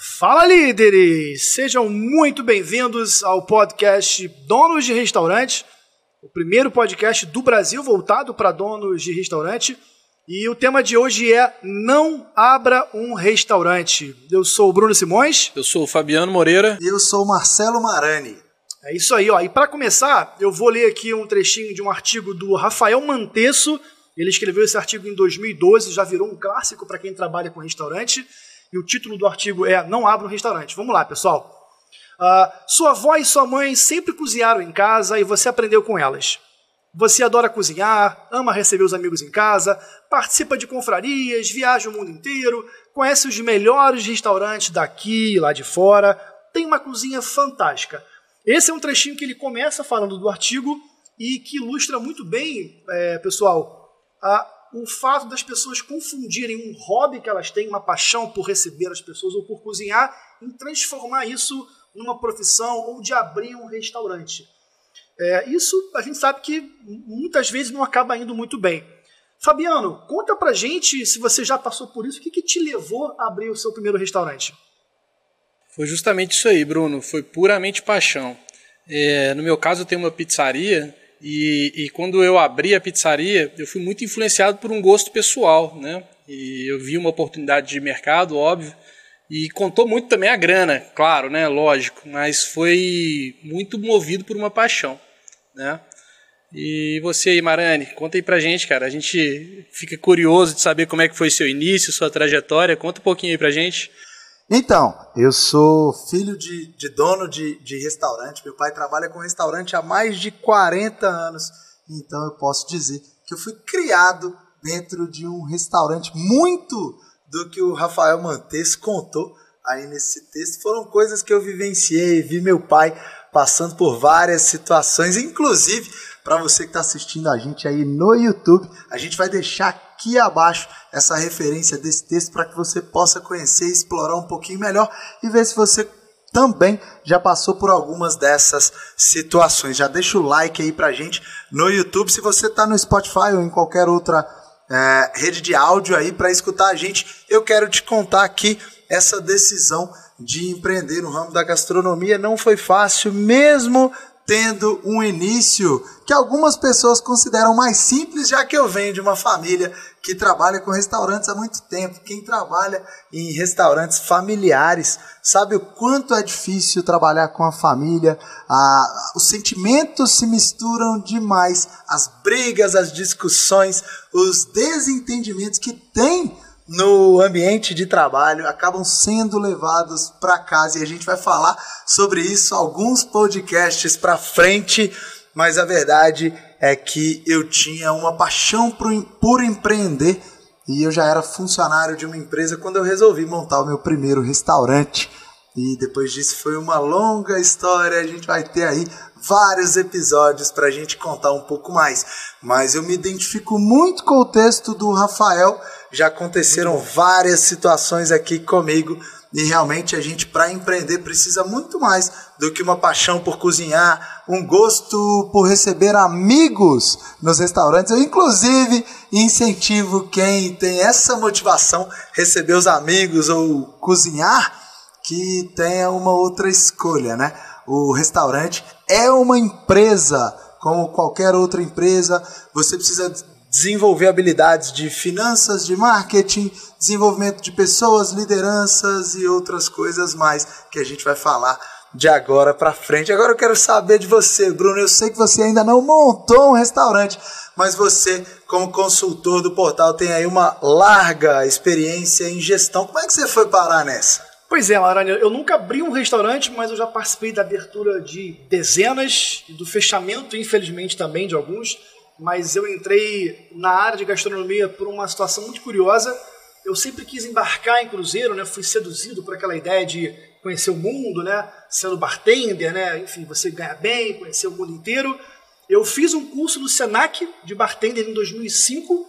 Fala líderes! Sejam muito bem-vindos ao podcast Donos de Restaurante, o primeiro podcast do Brasil voltado para donos de restaurante. E o tema de hoje é Não Abra um Restaurante. Eu sou o Bruno Simões. Eu sou o Fabiano Moreira. E eu sou o Marcelo Marani. É isso aí, ó. E para começar, eu vou ler aqui um trechinho de um artigo do Rafael Mantesso. Ele escreveu esse artigo em 2012, já virou um clássico para quem trabalha com restaurante e o título do artigo é Não Abra um Restaurante. Vamos lá, pessoal. Uh, sua avó e sua mãe sempre cozinharam em casa e você aprendeu com elas. Você adora cozinhar, ama receber os amigos em casa, participa de confrarias, viaja o mundo inteiro, conhece os melhores restaurantes daqui e lá de fora, tem uma cozinha fantástica. Esse é um trechinho que ele começa falando do artigo e que ilustra muito bem, é, pessoal, a o fato das pessoas confundirem um hobby que elas têm, uma paixão por receber as pessoas ou por cozinhar, em transformar isso numa profissão ou de abrir um restaurante. É, isso a gente sabe que muitas vezes não acaba indo muito bem. Fabiano, conta pra gente se você já passou por isso, o que, que te levou a abrir o seu primeiro restaurante? Foi justamente isso aí, Bruno. Foi puramente paixão. É, no meu caso, eu tenho uma pizzaria e, e, quando eu abri a pizzaria, eu fui muito influenciado por um gosto pessoal, né? E eu vi uma oportunidade de mercado, óbvio, e contou muito também a grana, claro, né? Lógico, mas foi muito movido por uma paixão, né? E você aí, Marane, conta aí pra gente, cara. A gente fica curioso de saber como é que foi seu início, sua trajetória. Conta um pouquinho aí pra gente. Então, eu sou filho de, de dono de, de restaurante. Meu pai trabalha com restaurante há mais de 40 anos. Então eu posso dizer que eu fui criado dentro de um restaurante. Muito do que o Rafael Mantes contou aí nesse texto foram coisas que eu vivenciei, vi meu pai passando por várias situações, inclusive para você que está assistindo a gente aí no YouTube, a gente vai deixar aqui abaixo essa referência desse texto para que você possa conhecer, explorar um pouquinho melhor e ver se você também já passou por algumas dessas situações. Já deixa o like aí pra gente no YouTube. Se você está no Spotify ou em qualquer outra é, rede de áudio aí para escutar a gente, eu quero te contar aqui essa decisão de empreender no ramo da gastronomia. Não foi fácil, mesmo tendo um início que algumas pessoas consideram mais simples, já que eu venho de uma família que trabalha com restaurantes há muito tempo. Quem trabalha em restaurantes familiares sabe o quanto é difícil trabalhar com a família. Ah, os sentimentos se misturam demais, as brigas, as discussões, os desentendimentos que tem no ambiente de trabalho acabam sendo levados para casa e a gente vai falar sobre isso alguns podcasts para frente, mas a verdade é que eu tinha uma paixão por, por empreender e eu já era funcionário de uma empresa quando eu resolvi montar o meu primeiro restaurante. E depois disso foi uma longa história, a gente vai ter aí vários episódios para a gente contar um pouco mais. Mas eu me identifico muito com o texto do Rafael já aconteceram várias situações aqui comigo e realmente a gente para empreender precisa muito mais do que uma paixão por cozinhar, um gosto por receber amigos nos restaurantes. Eu inclusive incentivo quem tem essa motivação receber os amigos ou cozinhar que tenha uma outra escolha, né? O restaurante é uma empresa como qualquer outra empresa, você precisa desenvolver habilidades de finanças, de marketing, desenvolvimento de pessoas, lideranças e outras coisas mais que a gente vai falar de agora para frente. Agora eu quero saber de você, Bruno. Eu sei que você ainda não montou um restaurante, mas você, como consultor do portal, tem aí uma larga experiência em gestão. Como é que você foi parar nessa? Pois é, Maranhão, eu nunca abri um restaurante, mas eu já participei da abertura de dezenas, do fechamento, infelizmente, também de alguns mas eu entrei na área de gastronomia por uma situação muito curiosa. Eu sempre quis embarcar em cruzeiro, né? Fui seduzido por aquela ideia de conhecer o mundo, né? Sendo bartender, né? Enfim, você ganha bem, conhecer o mundo inteiro. Eu fiz um curso no Senac de bartender em 2005. Uh,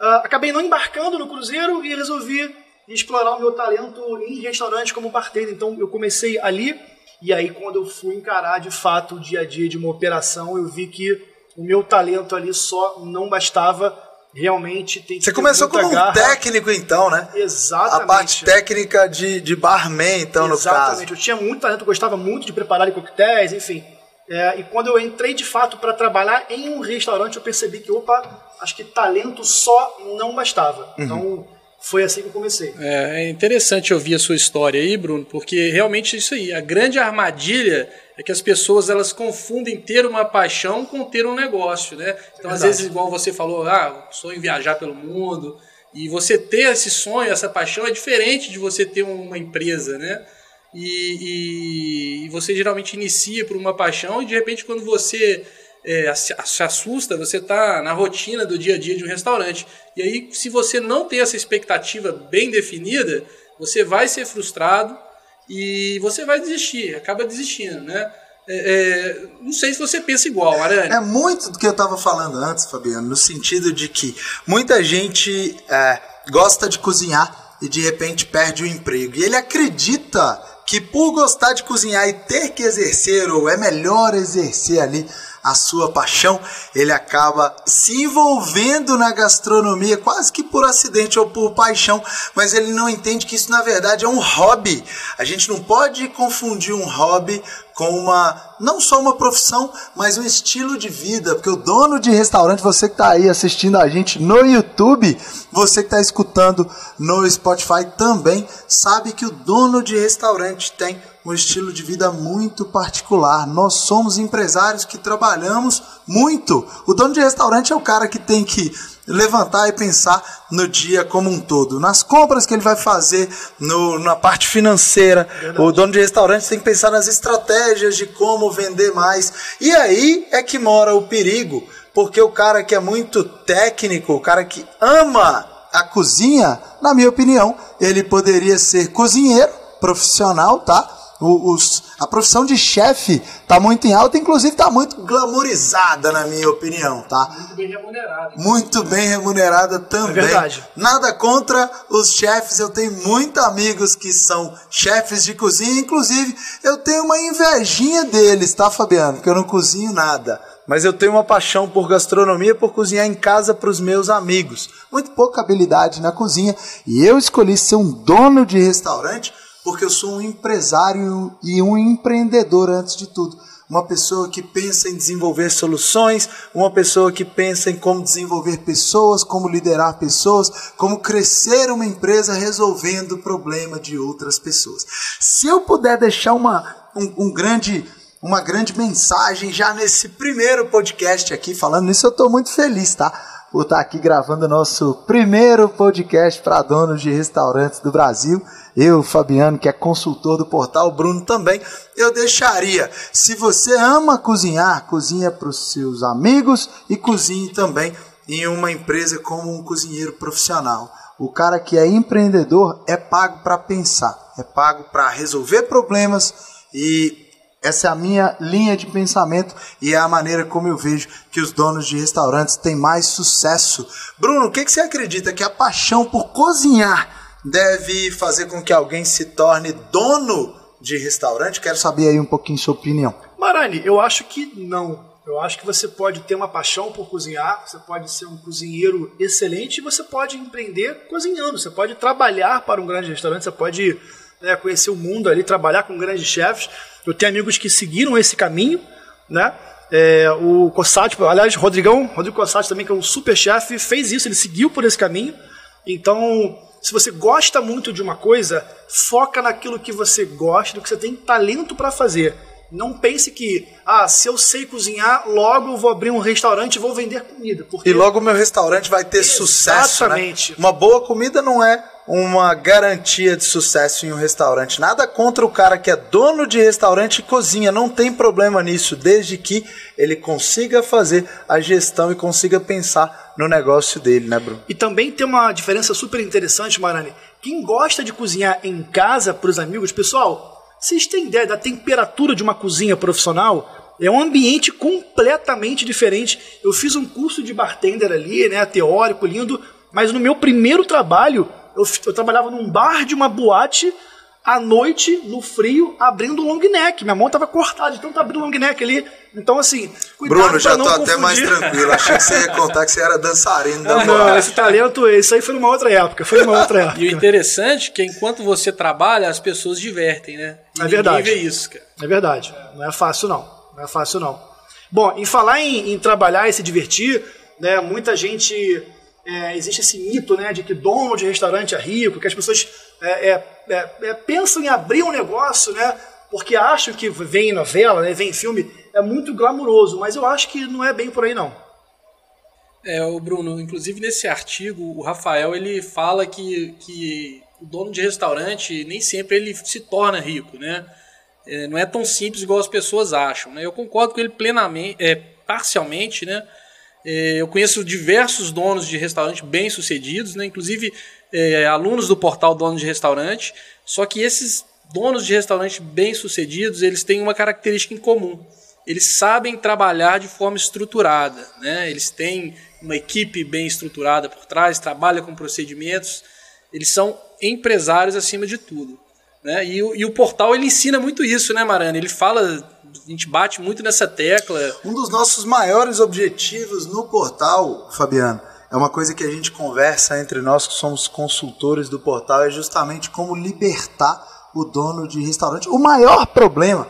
ah, acabei não embarcando no cruzeiro e resolvi explorar o meu talento em restaurante como bartender. Então eu comecei ali e aí quando eu fui encarar de fato o dia a dia de uma operação, eu vi que o meu talento ali só não bastava realmente tem que Você começou como um garra. técnico, então, né? Exatamente. A parte técnica de, de barman, então, no Exatamente. caso. Eu tinha muito talento, gostava muito de preparar coquetéis, enfim. É, e quando eu entrei de fato para trabalhar em um restaurante, eu percebi que, opa, acho que talento só não bastava. Uhum. Então, foi assim que eu comecei. É, é interessante ouvir a sua história aí, Bruno, porque realmente é isso aí. A grande armadilha é que as pessoas elas confundem ter uma paixão com ter um negócio, né? Então, às Verdade. vezes, igual você falou, ah, sonho em viajar pelo mundo. E você ter esse sonho, essa paixão é diferente de você ter uma empresa, né? E, e- e você geralmente inicia por uma paixão e de repente quando você é, se assusta, você está na rotina do dia a dia de um restaurante. E aí, se você não tem essa expectativa bem definida, você vai ser frustrado e você vai desistir, acaba desistindo, né? É, é, não sei se você pensa igual, Arane. É muito do que eu estava falando antes, Fabiano, no sentido de que muita gente é, gosta de cozinhar e de repente perde o emprego. E ele acredita que por gostar de cozinhar e ter que exercer, ou é melhor exercer ali a sua paixão, ele acaba se envolvendo na gastronomia quase que por acidente ou por paixão, mas ele não entende que isso na verdade é um hobby. A gente não pode confundir um hobby com uma não só uma profissão, mas um estilo de vida, porque o dono de restaurante, você que está aí assistindo a gente no YouTube, você que está escutando no Spotify também, sabe que o dono de restaurante tem um estilo de vida muito particular. Nós somos empresários que trabalhamos muito. O dono de restaurante é o cara que tem que levantar e pensar no dia como um todo, nas compras que ele vai fazer, no, na parte financeira. O dono de restaurante tem que pensar nas estratégias de como vender mais. E aí é que mora o perigo, porque o cara que é muito técnico, o cara que ama a cozinha, na minha opinião, ele poderia ser cozinheiro profissional, tá? O- os- a profissão de chefe tá muito em alta, inclusive tá muito glamourizada, na minha opinião, tá? Muito bem remunerado. Muito bem remunerada também. É verdade. Nada contra os chefes, eu tenho muitos amigos que são chefes de cozinha, inclusive eu tenho uma invejinha deles, tá, Fabiano? Porque eu não cozinho nada. Mas eu tenho uma paixão por gastronomia, por cozinhar em casa para os meus amigos. Muito pouca habilidade na cozinha e eu escolhi ser um dono de restaurante porque eu sou um empresário e um empreendedor antes de tudo. Uma pessoa que pensa em desenvolver soluções, uma pessoa que pensa em como desenvolver pessoas, como liderar pessoas, como crescer uma empresa resolvendo o problema de outras pessoas. Se eu puder deixar uma, um, um grande uma grande mensagem já nesse primeiro podcast aqui. Falando nisso, eu estou muito feliz, tá? Por estar aqui gravando nosso primeiro podcast para donos de restaurantes do Brasil. Eu, Fabiano, que é consultor do portal, Bruno também. Eu deixaria, se você ama cozinhar, cozinha para os seus amigos e cozinhe também em uma empresa como um cozinheiro profissional. O cara que é empreendedor é pago para pensar, é pago para resolver problemas e essa é a minha linha de pensamento e é a maneira como eu vejo que os donos de restaurantes têm mais sucesso. Bruno, o que, que você acredita que a paixão por cozinhar deve fazer com que alguém se torne dono de restaurante? Quero saber aí um pouquinho sua opinião. Marani, eu acho que não. Eu acho que você pode ter uma paixão por cozinhar, você pode ser um cozinheiro excelente e você pode empreender cozinhando. Você pode trabalhar para um grande restaurante, você pode né, conhecer o mundo ali, trabalhar com grandes chefes. Eu tenho amigos que seguiram esse caminho, né? É, o Cossati, aliás, Rodrigão, Rodrigo Cossati também, que é um super chefe, fez isso, ele seguiu por esse caminho. Então, se você gosta muito de uma coisa, foca naquilo que você gosta, do que você tem talento para fazer. Não pense que, ah, se eu sei cozinhar, logo eu vou abrir um restaurante e vou vender comida. Porque E logo o meu restaurante vai ter sucesso. Né? Exatamente. Uma boa comida não é uma garantia de sucesso em um restaurante. Nada contra o cara que é dono de restaurante e cozinha, não tem problema nisso, desde que ele consiga fazer a gestão e consiga pensar no negócio dele, né, Bruno? E também tem uma diferença super interessante, Marani. Quem gosta de cozinhar em casa para os amigos, pessoal, vocês têm ideia da temperatura de uma cozinha profissional? É um ambiente completamente diferente. Eu fiz um curso de bartender ali, né, teórico, lindo, mas no meu primeiro trabalho, eu, eu trabalhava num bar de uma boate à noite, no frio, abrindo o long neck. Minha mão tava cortada, então tá abrindo o long neck ali. Então, assim, cuidado Bruno, já tô até mais tranquilo. Achei que você ia contar que você era dançarino da Não, esse talento, isso aí foi numa outra época. Foi numa outra época. E o interessante é que enquanto você trabalha, as pessoas divertem, né? E é verdade. vê isso, cara. É verdade. Não é fácil, não. Não é fácil, não. Bom, em falar em, em trabalhar e se divertir, né, muita gente é, existe esse mito né, de que dono de restaurante é rico, que as pessoas é, é, é, é pensam em abrir um negócio, né, porque acham que vem novela, né, vem filme, é muito glamuroso, mas eu acho que não é bem por aí não. É, o Bruno, inclusive nesse artigo, o Rafael ele fala que, que o dono de restaurante nem sempre ele se torna rico, né? É, não é tão simples igual as pessoas acham, né? Eu concordo com ele plenamente, é, parcialmente, né? É, eu conheço diversos donos de restaurante bem-sucedidos, né? inclusive é, alunos do portal Dono de Restaurante, só que esses donos de restaurante bem-sucedidos, eles têm uma característica em comum. Eles sabem trabalhar de forma estruturada, né? eles têm uma equipe bem estruturada por trás, trabalham com procedimentos, eles são empresários acima de tudo. Né? E, e, o portal ele ensina muito isso, né, Marana? Ele fala a gente bate muito nessa tecla. Um dos nossos maiores objetivos no portal, Fabiano, é uma coisa que a gente conversa entre nós que somos consultores do portal, é justamente como libertar o dono de restaurante. O maior problema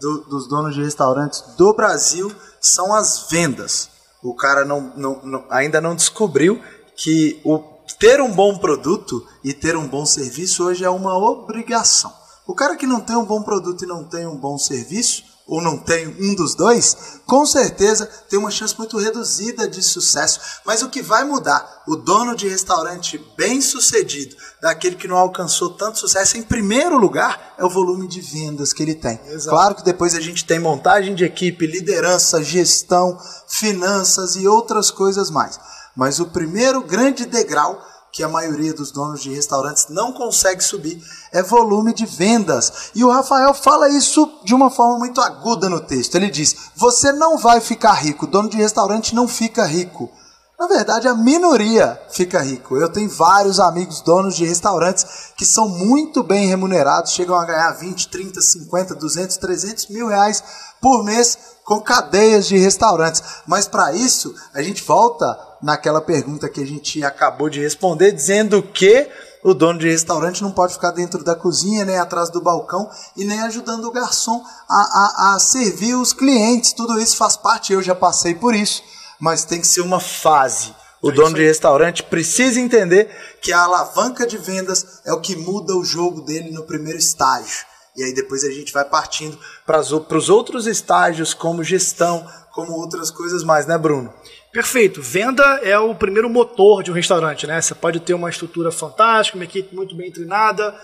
do, dos donos de restaurantes do Brasil são as vendas. O cara não, não, não, ainda não descobriu que o, ter um bom produto e ter um bom serviço hoje é uma obrigação. O cara que não tem um bom produto e não tem um bom serviço, ou não tem um dos dois, com certeza tem uma chance muito reduzida de sucesso. Mas o que vai mudar o dono de restaurante bem sucedido daquele que não alcançou tanto sucesso, em primeiro lugar, é o volume de vendas que ele tem. Exato. Claro que depois a gente tem montagem de equipe, liderança, gestão, finanças e outras coisas mais. Mas o primeiro grande degrau que a maioria dos donos de restaurantes não consegue subir é volume de vendas. E o Rafael fala isso de uma forma muito aguda no texto. Ele diz: Você não vai ficar rico, dono de restaurante não fica rico. Na verdade, a minoria fica rico. Eu tenho vários amigos donos de restaurantes que são muito bem remunerados, chegam a ganhar 20, 30, 50, 200, 300 mil reais por mês com cadeias de restaurantes. Mas para isso, a gente volta naquela pergunta que a gente acabou de responder, dizendo que o dono de restaurante não pode ficar dentro da cozinha, nem atrás do balcão e nem ajudando o garçom a, a, a servir os clientes. Tudo isso faz parte, eu já passei por isso, mas tem que ser uma fase. O é dono de restaurante precisa entender que a alavanca de vendas é o que muda o jogo dele no primeiro estágio. E aí depois a gente vai partindo para os outros estágios, como gestão, como outras coisas mais, né, Bruno? Perfeito. Venda é o primeiro motor de um restaurante, né? Você pode ter uma estrutura fantástica, uma equipe muito bem treinada,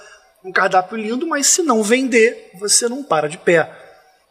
um cardápio lindo, mas se não vender, você não para de pé.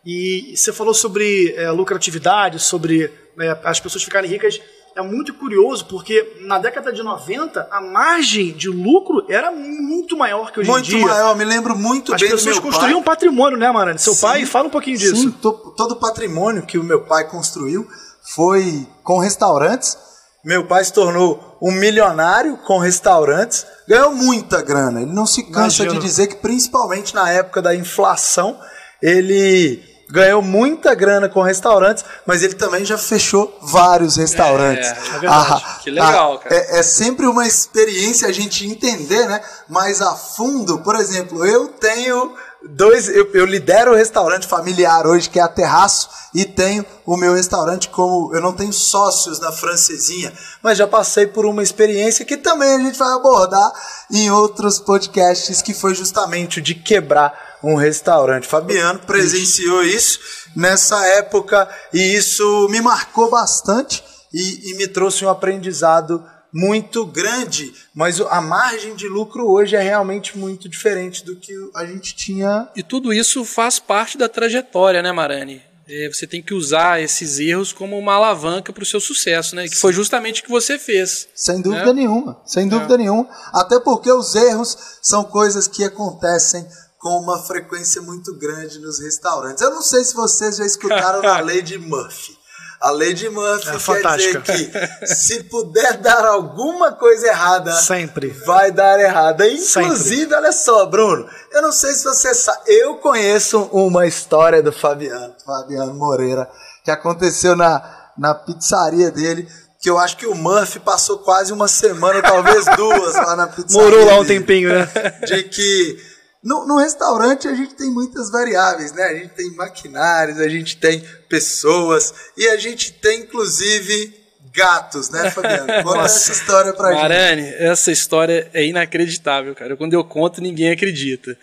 E você falou sobre é, lucratividade, sobre é, as pessoas ficarem ricas é muito curioso porque na década de 90 a margem de lucro era muito maior que hoje muito em dia. Muito maior, me lembro muito As bem pessoas construíam pai. patrimônio, né, Marane? Seu sim, pai, fala um pouquinho disso. Sim, todo o patrimônio que o meu pai construiu foi com restaurantes. Meu pai se tornou um milionário com restaurantes, ganhou muita grana. Ele não se cansa de dizer que, principalmente na época da inflação, ele ganhou muita grana com restaurantes, mas ele também já fechou vários restaurantes. É, é verdade. Ah, que legal, cara. É, é, sempre uma experiência a gente entender, né? Mais a fundo. Por exemplo, eu tenho dois. Eu, eu lidero o restaurante familiar hoje, que é a Terraço, e tenho o meu restaurante como. Eu não tenho sócios na francesinha, mas já passei por uma experiência que também a gente vai abordar em outros podcasts, que foi justamente o de quebrar um restaurante. Fabiano presenciou isso nessa época e isso me marcou bastante e, e me trouxe um aprendizado muito grande, mas a margem de lucro hoje é realmente muito diferente do que a gente tinha. E tudo isso faz parte da trajetória, né, Marani? É, você tem que usar esses erros como uma alavanca para o seu sucesso, né? Que foi justamente o que você fez. Sem dúvida né? nenhuma, sem dúvida é. nenhuma. Até porque os erros são coisas que acontecem com uma frequência muito grande nos restaurantes. Eu não sei se vocês já escutaram a lei de Murphy. A lei de Murphy É quer fantástica. dizer que se puder dar alguma coisa errada, Sempre. vai dar errada. Sempre. Inclusive, olha só, Bruno, eu não sei se você sabe, eu conheço uma história do Fabiano, Fabiano Moreira, que aconteceu na, na pizzaria dele, que eu acho que o Murphy passou quase uma semana, talvez duas, lá na pizzaria. Morou lá um tempinho, né? De que no, no restaurante a gente tem muitas variáveis, né? A gente tem maquinários, a gente tem pessoas e a gente tem, inclusive, gatos, né, Fabiano? Conta essa história pra gente. Marane, essa história é inacreditável, cara. Quando eu conto, ninguém acredita.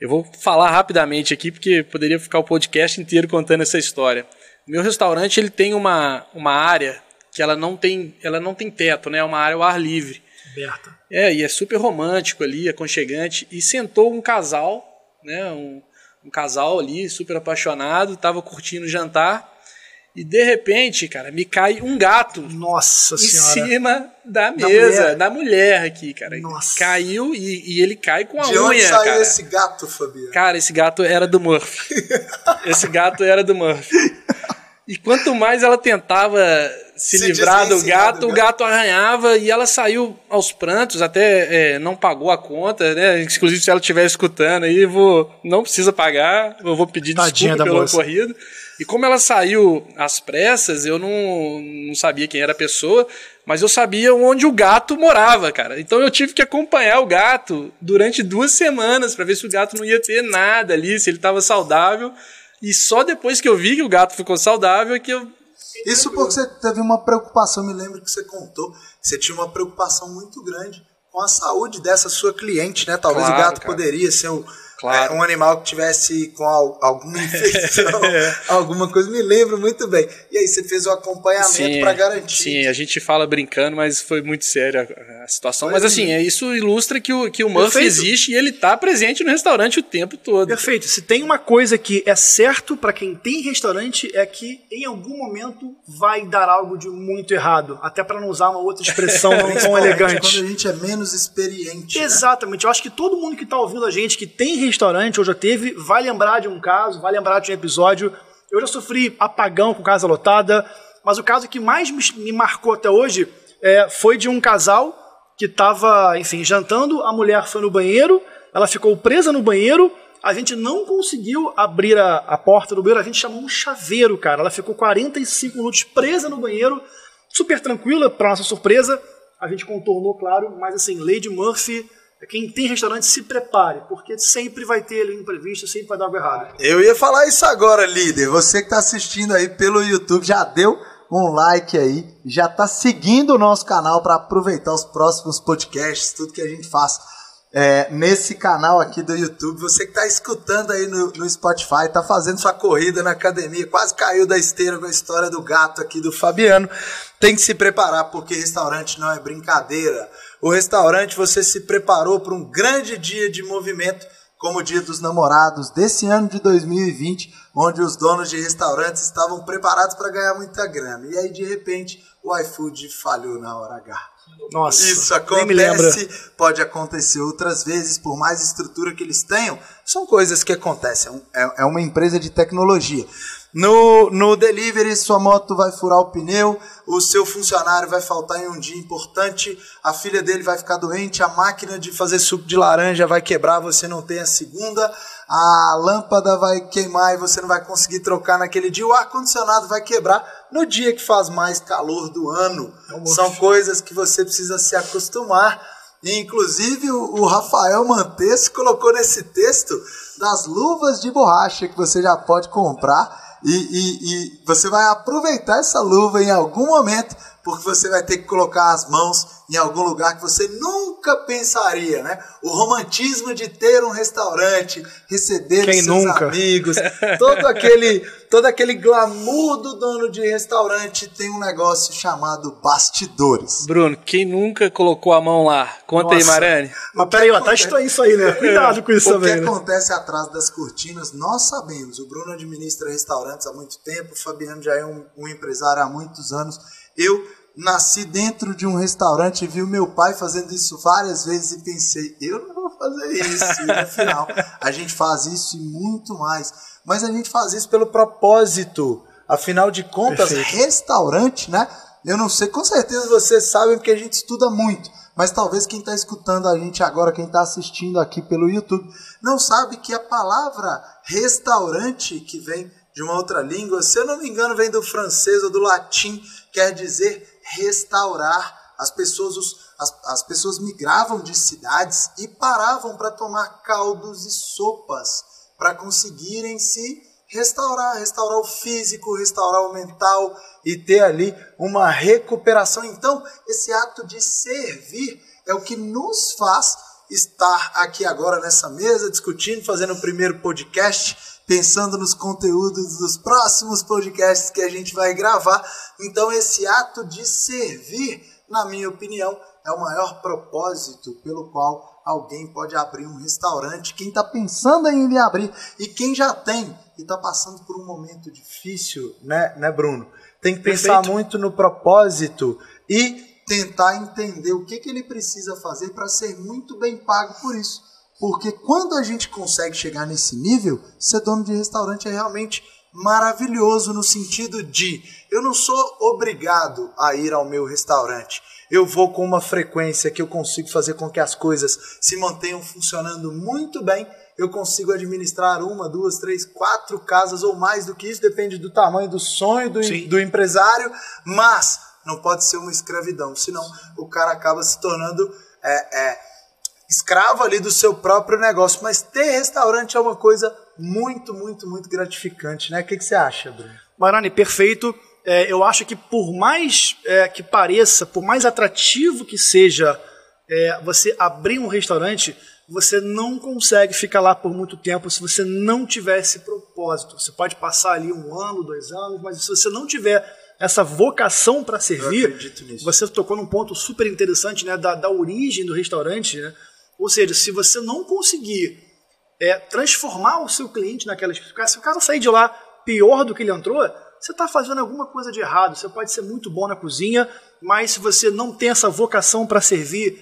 Eu vou falar rapidamente aqui, porque poderia ficar o podcast inteiro contando essa história. Meu restaurante ele tem uma, uma área que ela não tem, ela não tem teto, né? É uma área ao ar livre. Aberta. É, e é super romântico ali, aconchegante. E sentou um casal, né? Um, um casal ali, super apaixonado, tava curtindo o jantar. E de repente, cara, me cai um gato Nossa em senhora. cima da Da mesa, mulher. da mulher aqui, cara. Nossa. Caiu e, e ele cai com a De onde unha, saiu cara. esse gato, Fabiano? Cara, esse gato era do Murphy. esse gato era do Murphy. E quanto mais ela tentava se, Se livrar do gato, o gato arranhava e ela saiu aos prantos, até é, não pagou a conta, né? Inclusive, se ela estiver escutando aí, vou, não precisa pagar, eu vou pedir Tadinha desculpa pelo moça. ocorrido. E como ela saiu às pressas, eu não, não sabia quem era a pessoa, mas eu sabia onde o gato morava, cara. Então eu tive que acompanhar o gato durante duas semanas para ver se o gato não ia ter nada ali, se ele estava saudável. E só depois que eu vi que o gato ficou saudável é que eu. Isso porque você teve uma preocupação, me lembro que você contou, você tinha uma preocupação muito grande com a saúde dessa sua cliente, né? Talvez Claro, o gato cara. poderia ser um, Claro. é, um animal que tivesse com al- alguma infecção, alguma coisa, me lembro muito bem. E aí você fez o acompanhamento para garantir. Sim, a gente fala brincando, mas foi muito séria a, a situação. Foi mas assim, é, isso ilustra que o, que o Murphy Perfeito. existe e ele tá presente no restaurante o tempo todo. Perfeito. Se tem uma coisa que é certo pra quem tem restaurante é que em algum momento vai dar algo de muito errado, até pra não usar uma outra expressão não tão elegante. Quando a gente é menos experiente. né? Exatamente. Eu acho que todo mundo que está ouvindo a gente, que tem restaurante ou já teve, vai lembrar de um caso, vai lembrar de um episódio. Eu já sofri apagão com casa lotada, mas o caso que mais me, marcou até hoje é, foi de um casal que estava, enfim, jantando. A mulher foi no banheiro, ela ficou presa no banheiro. A gente não conseguiu abrir a, a porta do banheiro, a gente chamou um chaveiro, cara. Ela ficou 45 minutos presa no banheiro, super tranquila, para nossa surpresa. A gente contornou, claro, mas assim, Lady Murphy, quem tem restaurante se prepare, porque sempre vai ter ali um imprevisto, sempre vai dar algo errado. Eu ia falar isso agora, líder. Você que está assistindo aí pelo YouTube, já deu um like aí, já está seguindo o nosso canal para aproveitar os próximos podcasts, tudo que a gente faz é, nesse canal aqui do YouTube. Você que está escutando aí no, no Spotify, está fazendo sua corrida na academia, quase caiu da esteira com a história do gato aqui do Fabiano. Tem que se preparar, porque restaurante não é brincadeira. O restaurante você se preparou para um grande dia de movimento como o Dia dos Namorados desse ano de 2020, onde os donos de restaurantes estavam preparados para ganhar muita grana. E aí, de repente, o iFood falhou na hora H. Nossa, Isso acontece, pode acontecer outras vezes, por mais estrutura que eles tenham, são coisas que acontecem. É, é uma empresa de tecnologia. No, no delivery, sua moto vai furar o pneu, o seu funcionário vai faltar em um dia importante, a filha dele vai ficar doente, a máquina de fazer suco de laranja vai quebrar, você não tem a segunda, a lâmpada vai queimar e você não vai conseguir trocar naquele dia, o ar-condicionado vai quebrar no dia que faz mais calor do ano. São coisas que você precisa se acostumar. E, inclusive, o, o Rafael Mantes colocou nesse texto das luvas de borracha que você já pode comprar. E, e- e você vai aproveitar essa luva em algum momento, porque você vai ter que colocar as mãos em algum lugar que você nunca pensaria, né? O romantismo de ter um restaurante, receber Quem os seus nunca? amigos, todo aquele, todo aquele glamour do dono de restaurante tem um negócio chamado bastidores. Bruno, quem nunca colocou a mão lá? Conta aí, Nossa. Marane. Mas peraí, ó, tá isso aí, né? Cuidado com isso o também, que né? acontece atrás das cortinas, nós sabemos. O Bruno administra restaurantes há muito tempo, o Fabiano já é um, um empresário há muitos anos. Eu nasci dentro de um restaurante e vi o meu pai fazendo isso várias vezes e pensei, eu fazer isso. E no final, a gente faz isso e muito mais. Mas a gente faz isso pelo propósito. Afinal de contas, Perfeito. restaurante, né? Eu não sei, com certeza vocês sabem porque a gente estuda muito, mas talvez quem está escutando a gente agora, quem está assistindo aqui pelo YouTube, não sabe que a palavra restaurante, que vem de uma outra língua, se eu não me engano, vem do francês ou do latim, quer dizer restaurar. As pessoas, os, as, as pessoas migravam de cidades e paravam para tomar caldos e sopas para conseguirem se restaurar, restaurar o físico, restaurar o mental e ter ali uma recuperação. Então, esse ato de servir é o que nos faz estar aqui agora nessa mesa discutindo, fazendo o primeiro podcast, pensando nos conteúdos dos próximos podcasts que a gente vai gravar. Então, esse ato de servir, na minha opinião, é o maior propósito pelo qual alguém pode abrir um restaurante. Quem está pensando em ele abrir e quem já tem e está passando por um momento difícil, né, né, Bruno? Tem que pensar Perfeito. muito no propósito e tentar entender o que, que ele precisa fazer para ser muito bem pago por isso. Porque quando a gente consegue chegar nesse nível, ser dono de restaurante é realmente maravilhoso no sentido de eu não sou obrigado a ir ao meu restaurante. Eu vou com uma frequência que eu consigo fazer com que as coisas se mantenham funcionando muito bem. Eu consigo administrar uma, duas, três, quatro casas ou mais do que isso, depende do tamanho do sonho do, do empresário, mas não pode ser uma escravidão, senão o cara acaba se tornando é, é, escravo ali do seu próprio negócio. Mas ter restaurante é uma coisa muito, muito, muito gratificante, né? O que, que você acha, Bruno? Marani, perfeito. É, eu acho que por mais é, que pareça, por mais atrativo que seja é, você abrir um restaurante, você não consegue ficar lá por muito tempo se você não tiver esse propósito. Você pode passar ali um ano, dois anos, mas se você não tiver essa vocação para servir, você tocou num ponto super interessante né, da, da origem do restaurante. Né? Ou seja, se você não conseguir é, transformar o seu cliente naquela Se o cara sair de lá pior do que ele entrou, você está fazendo alguma coisa de errado. Você pode ser muito bom na cozinha, mas se você não tem essa vocação para servir,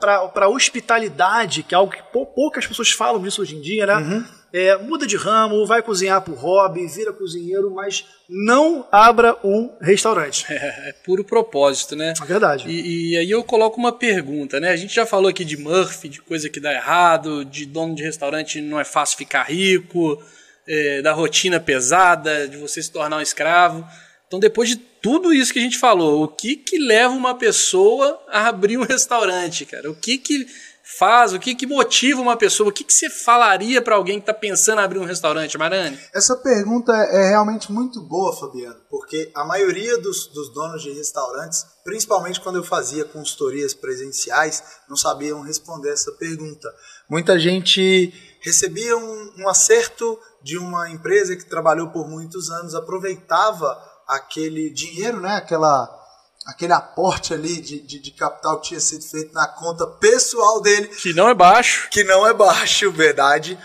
para hospitalidade, que é algo que pou- poucas pessoas falam disso hoje em dia, né? É, muda de ramo, vai cozinhar por hobby, vira cozinheiro, mas não abra um restaurante. É, é puro propósito, né? É verdade. E, e aí eu coloco uma pergunta, né? A gente já falou aqui de Murphy, de coisa que dá errado, de dono de restaurante não é fácil ficar rico, é, da rotina pesada, de você se tornar um escravo. Então, depois de tudo isso que a gente falou, o que que leva uma pessoa a abrir um restaurante, cara? O que que faz, o que que motiva uma pessoa? O que que você falaria para alguém que está pensando em abrir um restaurante, Marani? Essa pergunta é realmente muito boa, Fabiano, porque a maioria dos, dos donos de restaurantes, principalmente quando eu fazia consultorias presenciais, não sabiam responder essa pergunta. Muita gente recebia um, um acerto de uma empresa que trabalhou por muitos anos, aproveitava aquele dinheiro, né, aquela, aquele aporte ali de, de, de capital que tinha sido feito na conta pessoal dele Que não é baixo. que não é baixo, verdade,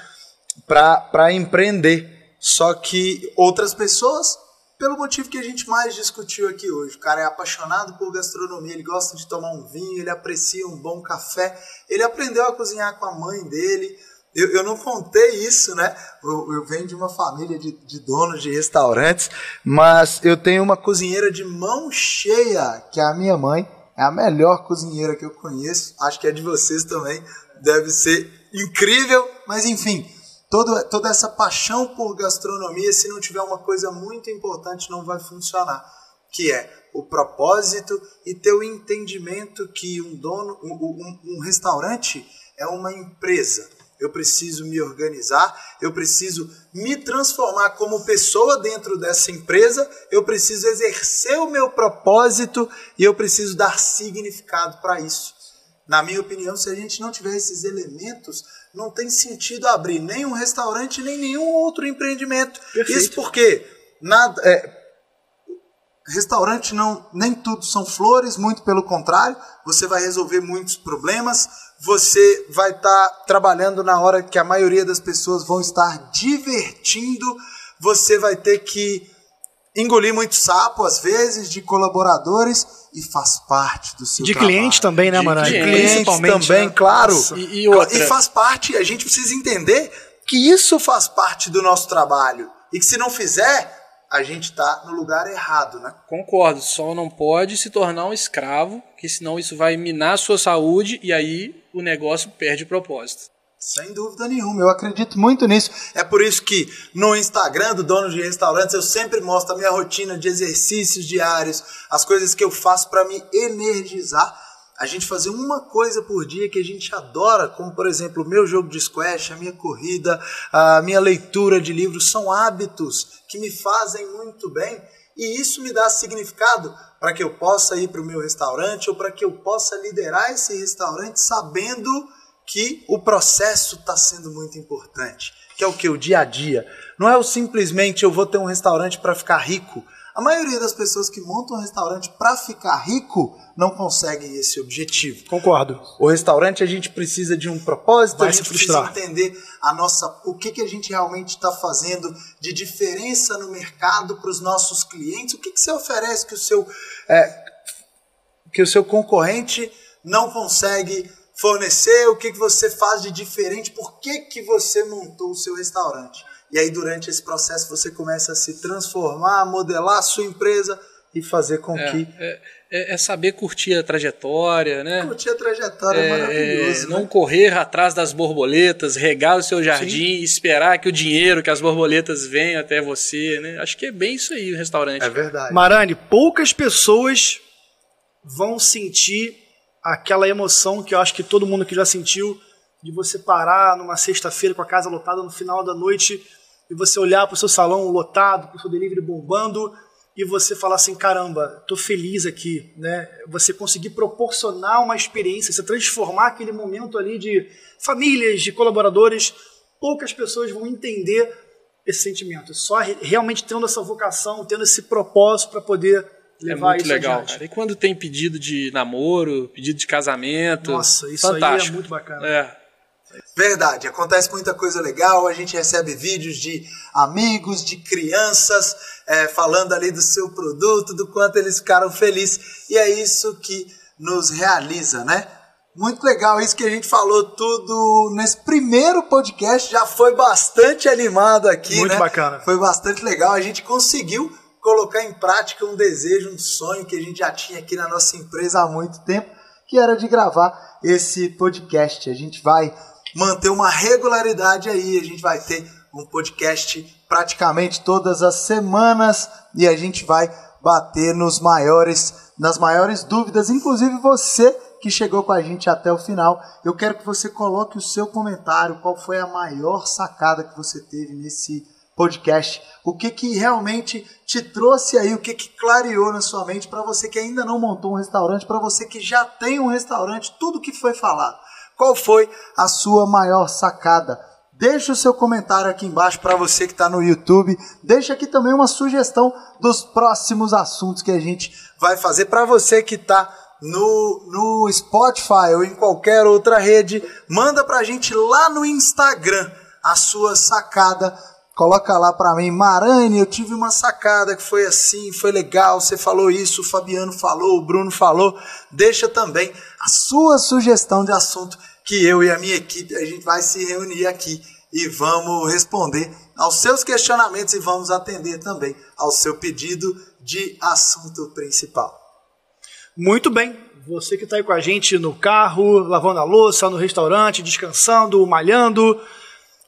para empreender. Só que outras pessoas, pelo motivo que a gente mais discutiu aqui hoje, o cara é apaixonado por gastronomia, ele gosta de tomar um vinho, ele aprecia um bom café, ele aprendeu a cozinhar com a mãe dele. Eu, eu não contei isso, né? Eu, eu venho de uma família de, de donos de restaurantes, mas eu tenho uma cozinheira de mão cheia, que é a minha mãe. É a melhor cozinheira que eu conheço. Acho que é de vocês também. Deve ser incrível, mas enfim, todo, toda essa paixão por gastronomia, se não tiver uma coisa muito importante, não vai funcionar. Que é o propósito e ter o entendimento que um dono, um, um, um restaurante é uma empresa. Eu preciso me organizar, eu preciso me transformar como pessoa dentro dessa empresa, eu preciso exercer o meu propósito e eu preciso dar significado para isso. Na minha opinião, se a gente não tiver esses elementos, não tem sentido abrir nem um restaurante nem nenhum outro empreendimento. Perfeito. Isso porque nada, é, restaurante não nem tudo são flores, muito pelo contrário, você vai resolver muitos problemas, você vai estar trabalhando na hora que a maioria das pessoas vão estar divertindo, você vai ter que engolir muito sapo às vezes de colaboradores e faz parte do seu De trabalho. cliente também, né, De Marani? cliente também, né? claro. E, e E faz parte, a gente precisa entender que isso faz parte do nosso trabalho. E que se não fizer, a gente está no lugar errado, né? Concordo, só não pode se tornar um escravo, que senão isso vai minar a sua saúde e aí o negócio perde o propósito. Sem dúvida nenhuma, eu acredito muito nisso. É por isso que no Instagram do Dono de Restaurantes eu sempre mostro a minha rotina de exercícios diários, as coisas que eu faço para me energizar. A gente fazer uma coisa por dia que a gente adora, como por exemplo o meu jogo de squash, a minha corrida, a minha leitura de livros, são hábitos que me fazem muito bem e isso me dá significado para que eu possa ir para o meu restaurante ou para que eu possa liderar esse restaurante sabendo que o processo está sendo muito importante, que é o que? O dia a dia. Não é o simplesmente eu vou ter um restaurante para ficar rico. A maioria das pessoas que montam um restaurante para ficar rico não conseguem esse objetivo. Concordo. O restaurante a gente precisa de um propósito, Vai a gente precisa entender a nossa, o que, que a gente realmente está fazendo de diferença no mercado para os nossos clientes. O que, que você oferece que o seu é, que o seu concorrente não consegue fornecer, o que, que você faz de diferente, por que, que você montou o seu restaurante. E aí, durante esse processo, você começa a se transformar, modelar a sua empresa e fazer com É, que é- é saber curtir a trajetória, né? curtir a trajetória é, É, maravilhosa. não né? correr atrás das borboletas, regar o seu jardim e esperar que o dinheiro, que as borboletas venham até você, né? Acho que é bem isso aí o restaurante. É verdade. Marani, poucas pessoas vão sentir aquela emoção que eu acho que todo mundo que já sentiu de você parar numa sexta-feira com a casa lotada no final da noite e você olhar para o seu salão lotado, para o seu delivery bombando e você falar assim, caramba, tô feliz aqui, né? Você conseguir proporcionar uma experiência, você transformar aquele momento ali de famílias, de colaboradores, poucas pessoas vão entender esse sentimento. Só re- realmente tendo essa vocação, tendo esse propósito para poder É levar muito isso legal, adiante. cara. E quando tem pedido de namoro, pedido de casamento, Nossa, isso aí é fantástico. muito bacana. É. Verdade, acontece muita coisa legal. A gente recebe vídeos de amigos, de crianças, é, falando ali do seu produto, do quanto eles ficaram felizes. E é isso que nos realiza, né? Muito legal isso que a gente falou tudo nesse primeiro podcast. Já foi bastante animado aqui, Muito né? bacana. Foi bastante legal. A gente conseguiu colocar em prática um desejo, um sonho que a gente já tinha aqui na nossa empresa há muito tempo, que era de gravar esse podcast. A gente vai manter uma regularidade aí, a gente vai ter um podcast praticamente todas as semanas e a gente vai bater nos maiores, nas maiores dúvidas, inclusive você que chegou com a gente até o final. Eu quero que você coloque o seu comentário, qual foi a maior sacada que você teve nesse podcast, o que que realmente te trouxe aí, o que que clareou na sua mente para você que ainda não montou um restaurante, para você que já tem um restaurante, tudo que foi falado. Qual foi a sua maior sacada? Deixa o seu comentário aqui embaixo para você que está no YouTube. Deixa aqui também uma sugestão dos próximos assuntos que a gente vai fazer para você que está no, no Spotify ou em qualquer outra rede. Manda para a gente lá no Instagram a sua sacada. Coloca lá para mim, Marane, eu tive uma sacada que foi assim, foi legal, você falou isso, o Fabiano falou, o Bruno falou. Deixa também a sua sugestão de assunto que eu e a minha equipe a gente vai se reunir aqui e vamos responder aos seus questionamentos e vamos atender também ao seu pedido de assunto principal. Muito bem. Você que está aí com a gente no carro, lavando a louça, no restaurante, descansando, malhando.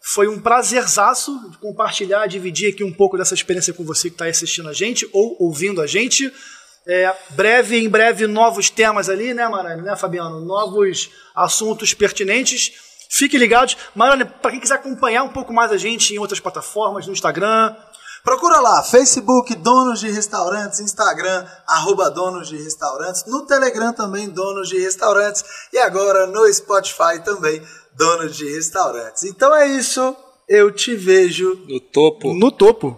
Foi um prazerzaço compartilhar, dividir aqui um pouco dessa experiência com você que está assistindo a gente ou ouvindo a gente. É, breve, em breve, novos temas ali, né, Marane, né, Fabiano? Novos assuntos pertinentes. Fiquem ligados. Marane, para quem quiser acompanhar um pouco mais a gente em outras plataformas, no Instagram, Procura lá, Facebook Donos de Restaurantes, Instagram, arroba Donos de Restaurantes, no Telegram também Donos de Restaurantes e agora no Spotify também Donos de Restaurantes. Então é isso, eu te vejo No topo. no topo.